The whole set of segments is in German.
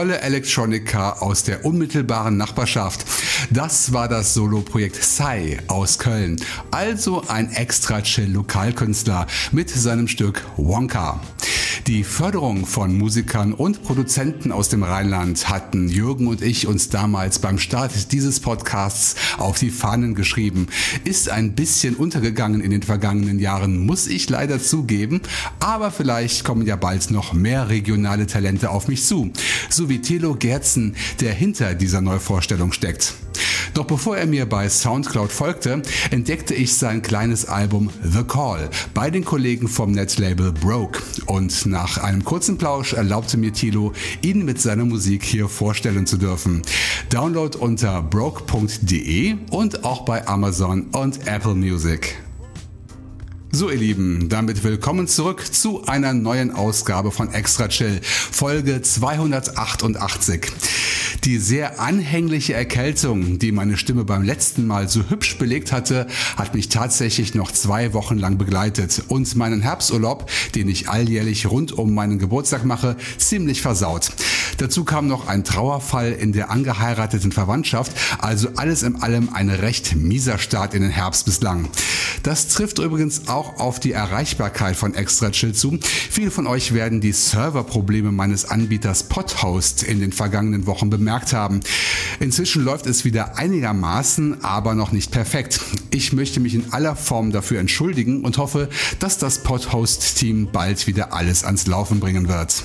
Tolle Electronica aus der unmittelbaren Nachbarschaft. Das war das Soloprojekt Sai aus Köln, also ein extra chill Lokalkünstler mit seinem Stück Wonka. Die Förderung von Musikern und Produzenten aus dem Rheinland hatten Jürgen und ich uns damals beim Start dieses Podcasts auf die Fahnen geschrieben. Ist ein bisschen untergegangen in den vergangenen Jahren, muss ich leider zugeben, aber vielleicht kommen ja bald noch mehr regionale Talente auf mich zu, so wie Thilo Gerzen, der hinter dieser Neuvorstellung steckt. Doch bevor er mir bei Soundcloud folgte, entdeckte ich sein kleines Album The Call bei den Kollegen vom Netlabel Broke. Und nach einem kurzen Plausch erlaubte mir Tilo, ihn mit seiner Musik hier vorstellen zu dürfen. Download unter broke.de und auch bei Amazon und Apple Music. So ihr Lieben, damit willkommen zurück zu einer neuen Ausgabe von Extra Chill, Folge 288. Die sehr anhängliche Erkältung, die meine Stimme beim letzten Mal so hübsch belegt hatte, hat mich tatsächlich noch zwei Wochen lang begleitet und meinen Herbsturlaub, den ich alljährlich rund um meinen Geburtstag mache, ziemlich versaut. Dazu kam noch ein Trauerfall in der angeheirateten Verwandtschaft, also alles in allem ein recht mieser Start in den Herbst bislang. Das trifft übrigens auch auf die Erreichbarkeit von Extra Chill zu. Viele von euch werden die Serverprobleme meines Anbieters Podhost in den vergangenen Wochen bemerken gemerkt haben. Inzwischen läuft es wieder einigermaßen, aber noch nicht perfekt. Ich möchte mich in aller Form dafür entschuldigen und hoffe, dass das Podhost-Team bald wieder alles ans Laufen bringen wird.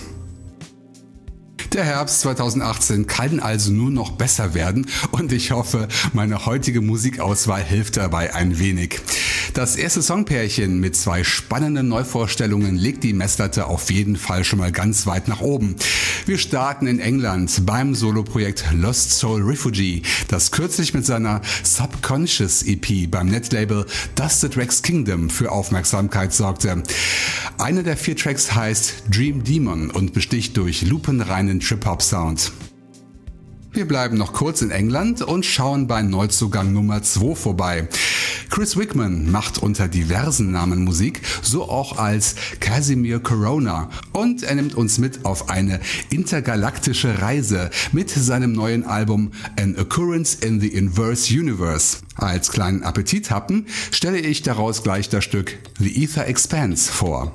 Der Herbst 2018 kann also nur noch besser werden und ich hoffe, meine heutige Musikauswahl hilft dabei ein wenig. Das erste Songpärchen mit zwei spannenden Neuvorstellungen legt die Messlatte auf jeden Fall schon mal ganz weit nach oben. Wir starten in England beim Soloprojekt Lost Soul Refugee, das kürzlich mit seiner Subconscious EP beim Netlabel Dusted Rex Kingdom für Aufmerksamkeit sorgte. Einer der vier Tracks heißt Dream Demon und besticht durch lupenreinen Trip-Hop-Sound. Wir bleiben noch kurz in England und schauen bei Neuzugang Nummer 2 vorbei. Chris Wickman macht unter diversen Namen Musik, so auch als Casimir Corona und er nimmt uns mit auf eine intergalaktische Reise mit seinem neuen Album An Occurrence in the Inverse Universe. Als kleinen Appetithappen stelle ich daraus gleich das Stück The Ether Expanse vor.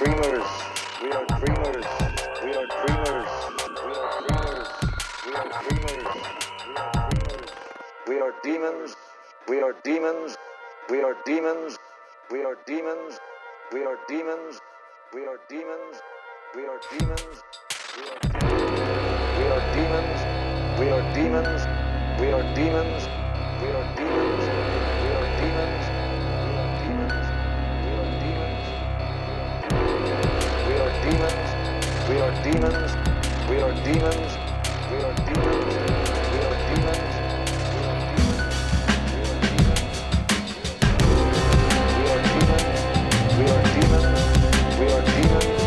dreamers. We are dreamers. We are dreamers. We are dreamers. We are dreamers. We are demons. We are demons. We are demons. We are demons. We are demons. We are demons. We are demons. We are demons. We are demons. We are demons. We are demons. We are demons. We are demons. demons. We are demons. We are demons. We are demons. We are demons. We are demons. We are demons. We are demons.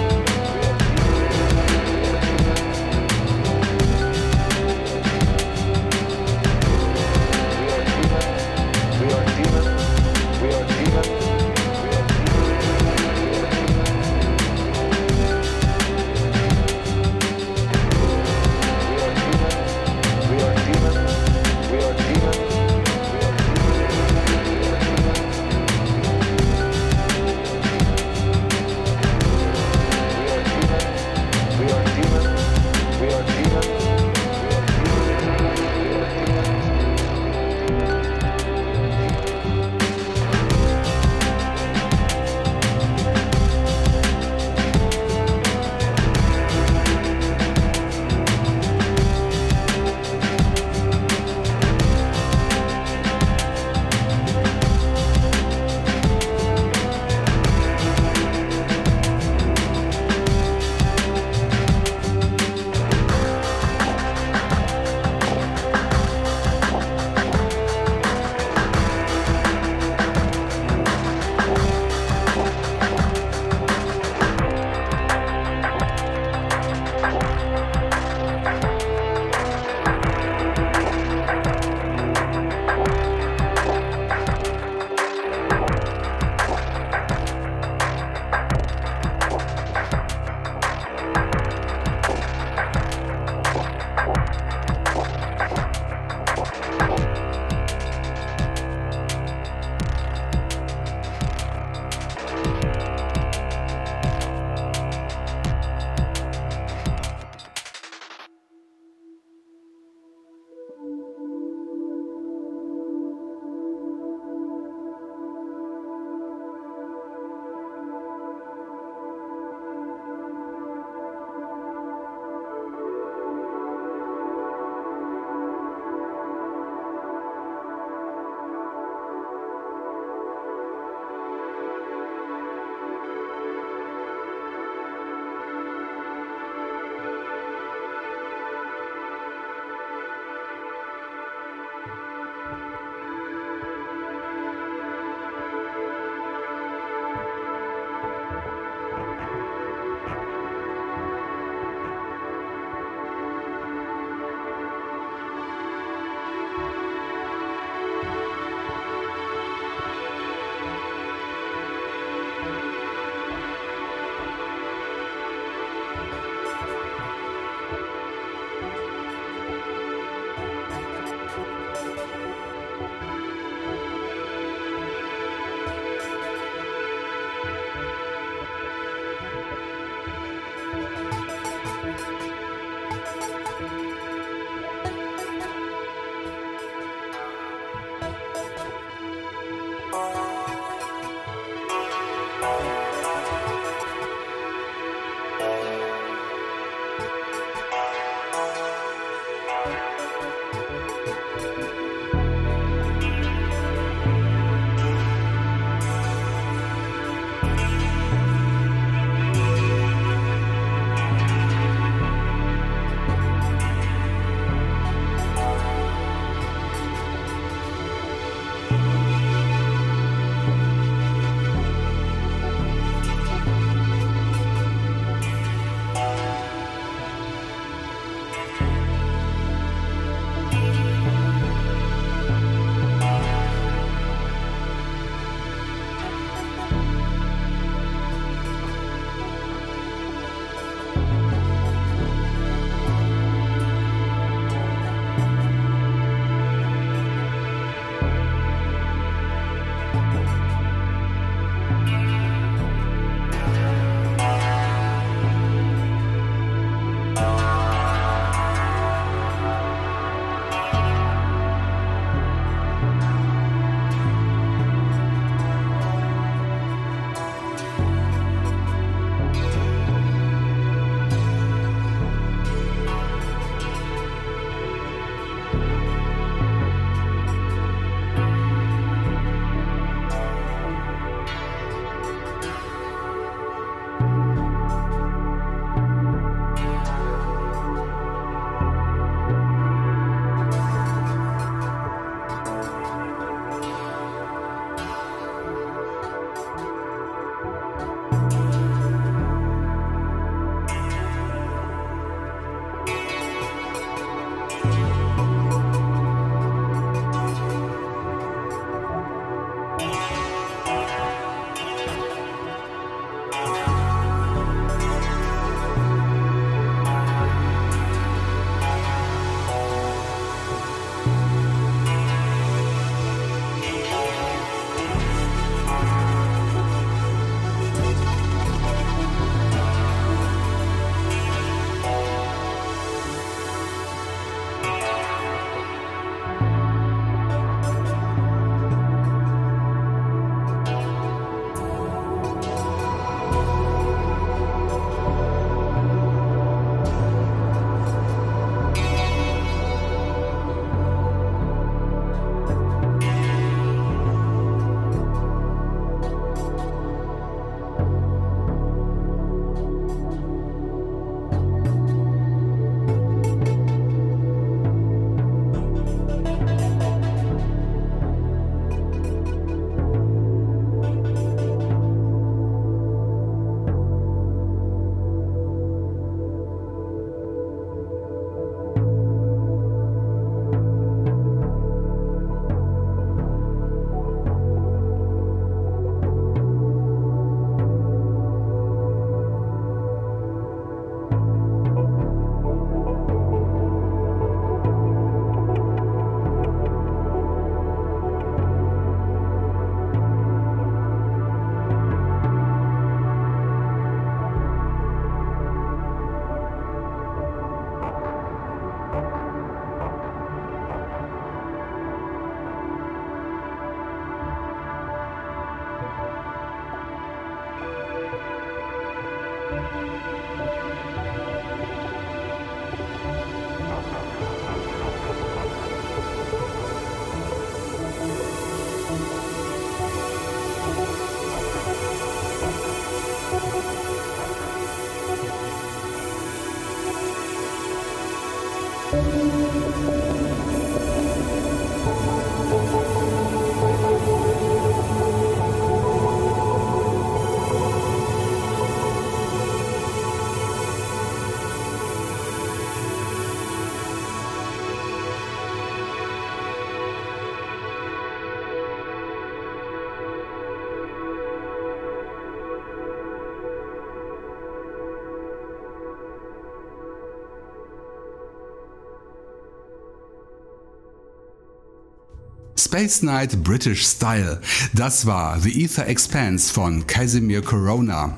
Space Night British Style. Das war The Ether Expanse von Casimir Corona.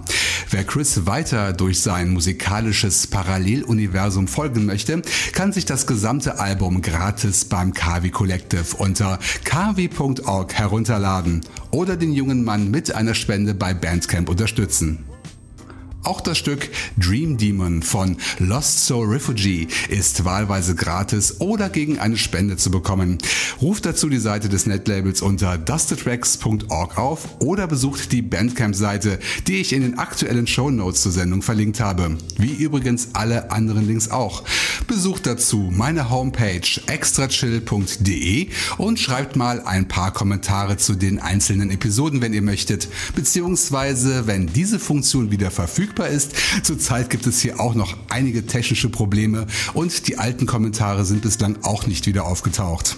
Wer Chris weiter durch sein musikalisches Paralleluniversum folgen möchte, kann sich das gesamte Album gratis beim Kavi Collective unter kavi.org herunterladen oder den jungen Mann mit einer Spende bei Bandcamp unterstützen. Auch das Stück Dream Demon von Lost Soul Refugee ist wahlweise gratis oder gegen eine Spende zu bekommen. Ruft dazu die Seite des Netlabels unter dustetracks.org auf oder besucht die Bandcamp-Seite, die ich in den aktuellen Show Notes zur Sendung verlinkt habe. Wie übrigens alle anderen Links auch. Besucht dazu meine Homepage extrachill.de und schreibt mal ein paar Kommentare zu den einzelnen Episoden, wenn ihr möchtet. Beziehungsweise, wenn diese Funktion wieder verfügbar verfügbar ist. Zurzeit gibt es hier auch noch einige technische Probleme und die alten Kommentare sind bislang auch nicht wieder aufgetaucht.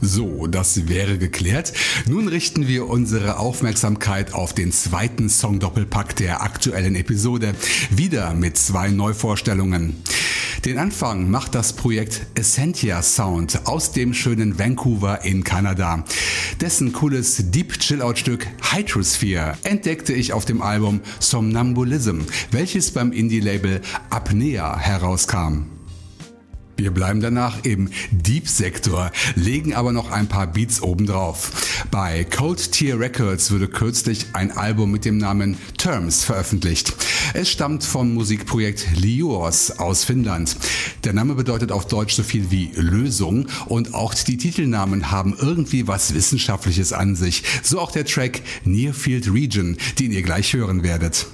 So, das wäre geklärt. Nun richten wir unsere Aufmerksamkeit auf den zweiten Song-Doppelpack der aktuellen Episode. Wieder mit zwei Neuvorstellungen. Den Anfang macht das Projekt Essentia Sound aus dem schönen Vancouver in Kanada. Dessen cooles Deep Chill-Out Stück Hydrosphere entdeckte ich auf dem Album Somnambulism, welches beim Indie-Label Apnea herauskam. Wir bleiben danach im Deep-Sektor, legen aber noch ein paar Beats obendrauf. Bei Cold Tier Records wurde kürzlich ein Album mit dem Namen Terms veröffentlicht. Es stammt vom Musikprojekt Liuos aus Finnland. Der Name bedeutet auf Deutsch so viel wie Lösung und auch die Titelnamen haben irgendwie was Wissenschaftliches an sich. So auch der Track Near Field Region, den ihr gleich hören werdet.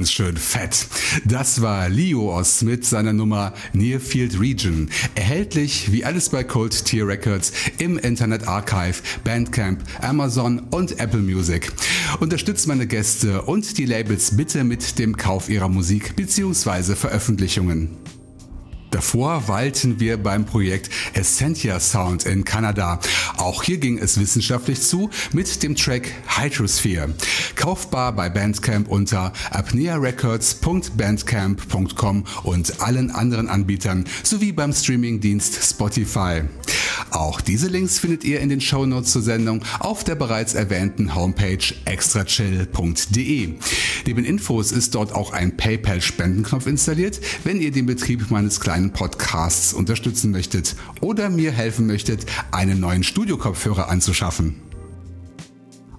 Ganz schön fett. Das war Lios mit seiner Nummer Nearfield Region. Erhältlich wie alles bei Cold Tier Records im Internet Archive, Bandcamp, Amazon und Apple Music. Unterstützt meine Gäste und die Labels bitte mit dem Kauf ihrer Musik bzw. Veröffentlichungen. Davor weilten wir beim Projekt Essentia Sound in Kanada. Auch hier ging es wissenschaftlich zu mit dem Track Hydrosphere. Kaufbar bei Bandcamp unter apnearecords.bandcamp.com und allen anderen Anbietern sowie beim Streamingdienst Spotify. Auch diese Links findet ihr in den Shownotes zur Sendung auf der bereits erwähnten Homepage extrachill.de. Neben Infos ist dort auch ein PayPal-Spendenknopf installiert, wenn ihr den Betrieb meines kleinen Podcasts unterstützen möchtet oder mir helfen möchtet, einen neuen Studiokopfhörer anzuschaffen.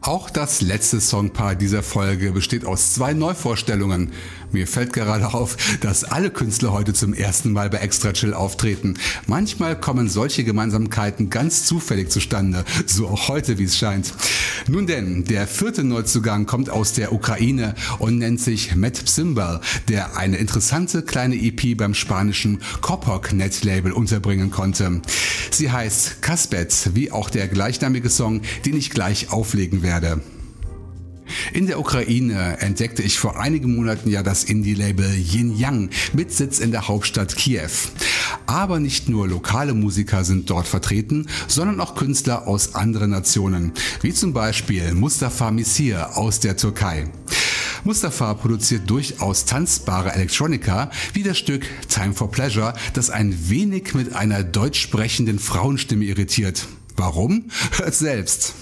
Auch das letzte Songpaar dieser Folge besteht aus zwei Neuvorstellungen. Mir fällt gerade auf, dass alle Künstler heute zum ersten Mal bei Extra Chill auftreten. Manchmal kommen solche Gemeinsamkeiten ganz zufällig zustande, so auch heute, wie es scheint. Nun denn, der vierte Neuzugang kommt aus der Ukraine und nennt sich Matt Psimbal, der eine interessante kleine EP beim spanischen Kopok Net Label unterbringen konnte. Sie heißt Kasbet, wie auch der gleichnamige Song, den ich gleich auflegen werde. In der Ukraine entdeckte ich vor einigen Monaten ja das Indie-Label Yin Yang mit Sitz in der Hauptstadt Kiew. Aber nicht nur lokale Musiker sind dort vertreten, sondern auch Künstler aus anderen Nationen, wie zum Beispiel Mustafa Misir aus der Türkei. Mustafa produziert durchaus tanzbare Elektronika, wie das Stück Time for Pleasure, das ein wenig mit einer deutsch sprechenden Frauenstimme irritiert. Warum? Hört selbst.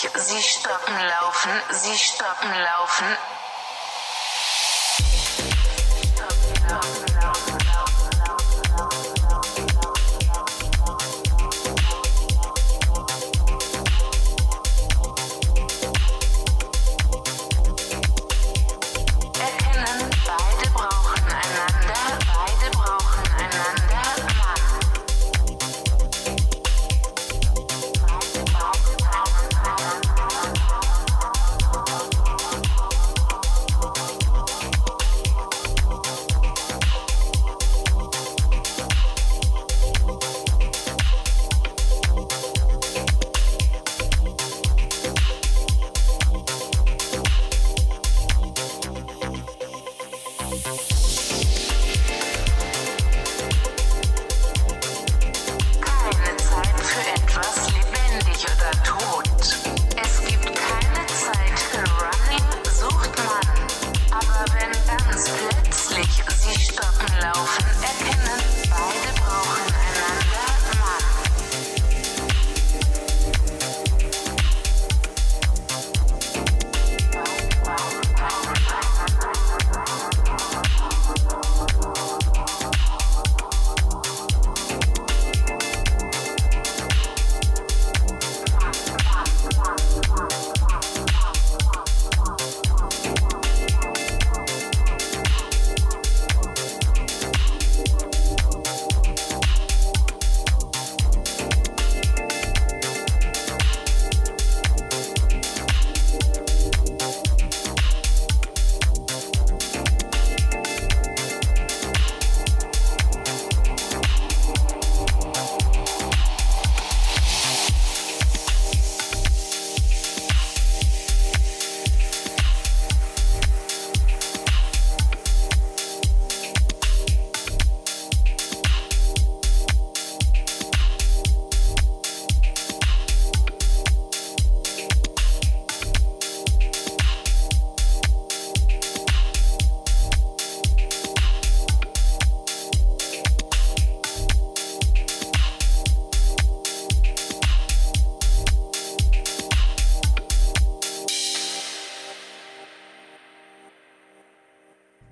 Sie stoppen laufen, sie stoppen laufen.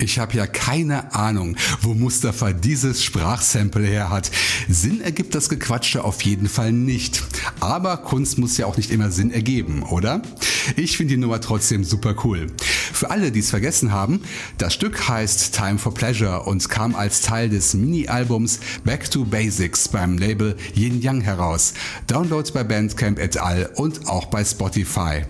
Ich habe ja keine Ahnung, wo Mustafa dieses Sprachsample her hat. Sinn ergibt das Gequatsche auf jeden Fall nicht. Aber Kunst muss ja auch nicht immer Sinn ergeben, oder? Ich finde die Nummer trotzdem super cool. Für alle, die es vergessen haben, das Stück heißt Time for Pleasure und kam als Teil des Mini-Albums Back to Basics beim Label Yin Yang heraus. Download bei Bandcamp et al. und auch bei Spotify.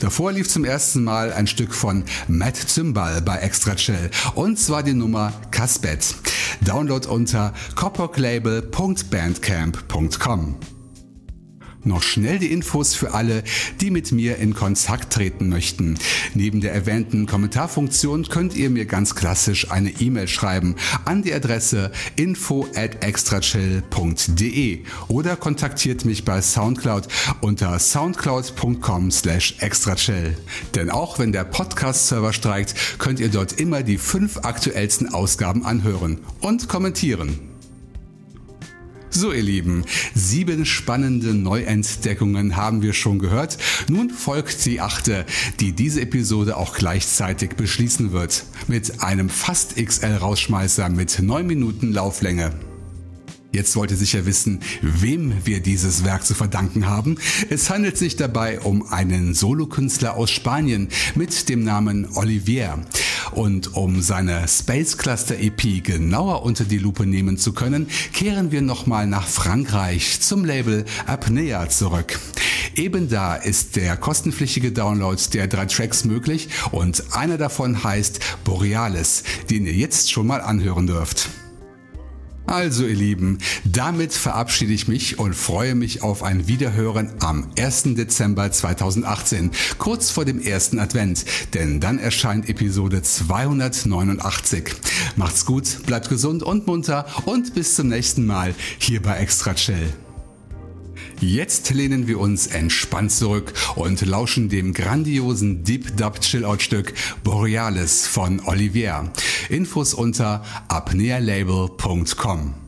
Davor lief zum ersten Mal ein Stück von Matt Zimbal bei Extra Chill und zwar die Nummer Casbet. Download unter copperclabel.bandcamp.com. Noch schnell die Infos für alle, die mit mir in Kontakt treten möchten. Neben der erwähnten Kommentarfunktion könnt ihr mir ganz klassisch eine E-Mail schreiben an die Adresse info at extrachill.de oder kontaktiert mich bei Soundcloud unter soundcloud.com slash extrachill. Denn auch wenn der Podcast-Server streikt, könnt ihr dort immer die fünf aktuellsten Ausgaben anhören und kommentieren. So ihr Lieben, sieben spannende Neuentdeckungen haben wir schon gehört. Nun folgt die achte, die diese Episode auch gleichzeitig beschließen wird. Mit einem fast XL-Rausschmeißer mit neun Minuten Lauflänge. Jetzt wollt ihr sicher wissen, wem wir dieses Werk zu verdanken haben. Es handelt sich dabei um einen Solokünstler aus Spanien mit dem Namen Olivier. Und um seine Space Cluster EP genauer unter die Lupe nehmen zu können, kehren wir nochmal nach Frankreich zum Label Apnea zurück. Eben da ist der kostenpflichtige Download der drei Tracks möglich und einer davon heißt Borealis, den ihr jetzt schon mal anhören dürft. Also ihr Lieben, damit verabschiede ich mich und freue mich auf ein Wiederhören am 1. Dezember 2018, kurz vor dem ersten Advent, denn dann erscheint Episode 289. Macht's gut, bleibt gesund und munter und bis zum nächsten Mal hier bei Extra Chill. Jetzt lehnen wir uns entspannt zurück und lauschen dem grandiosen Deep Dub Chillout Stück Borealis von Olivier. Infos unter apnealabel.com.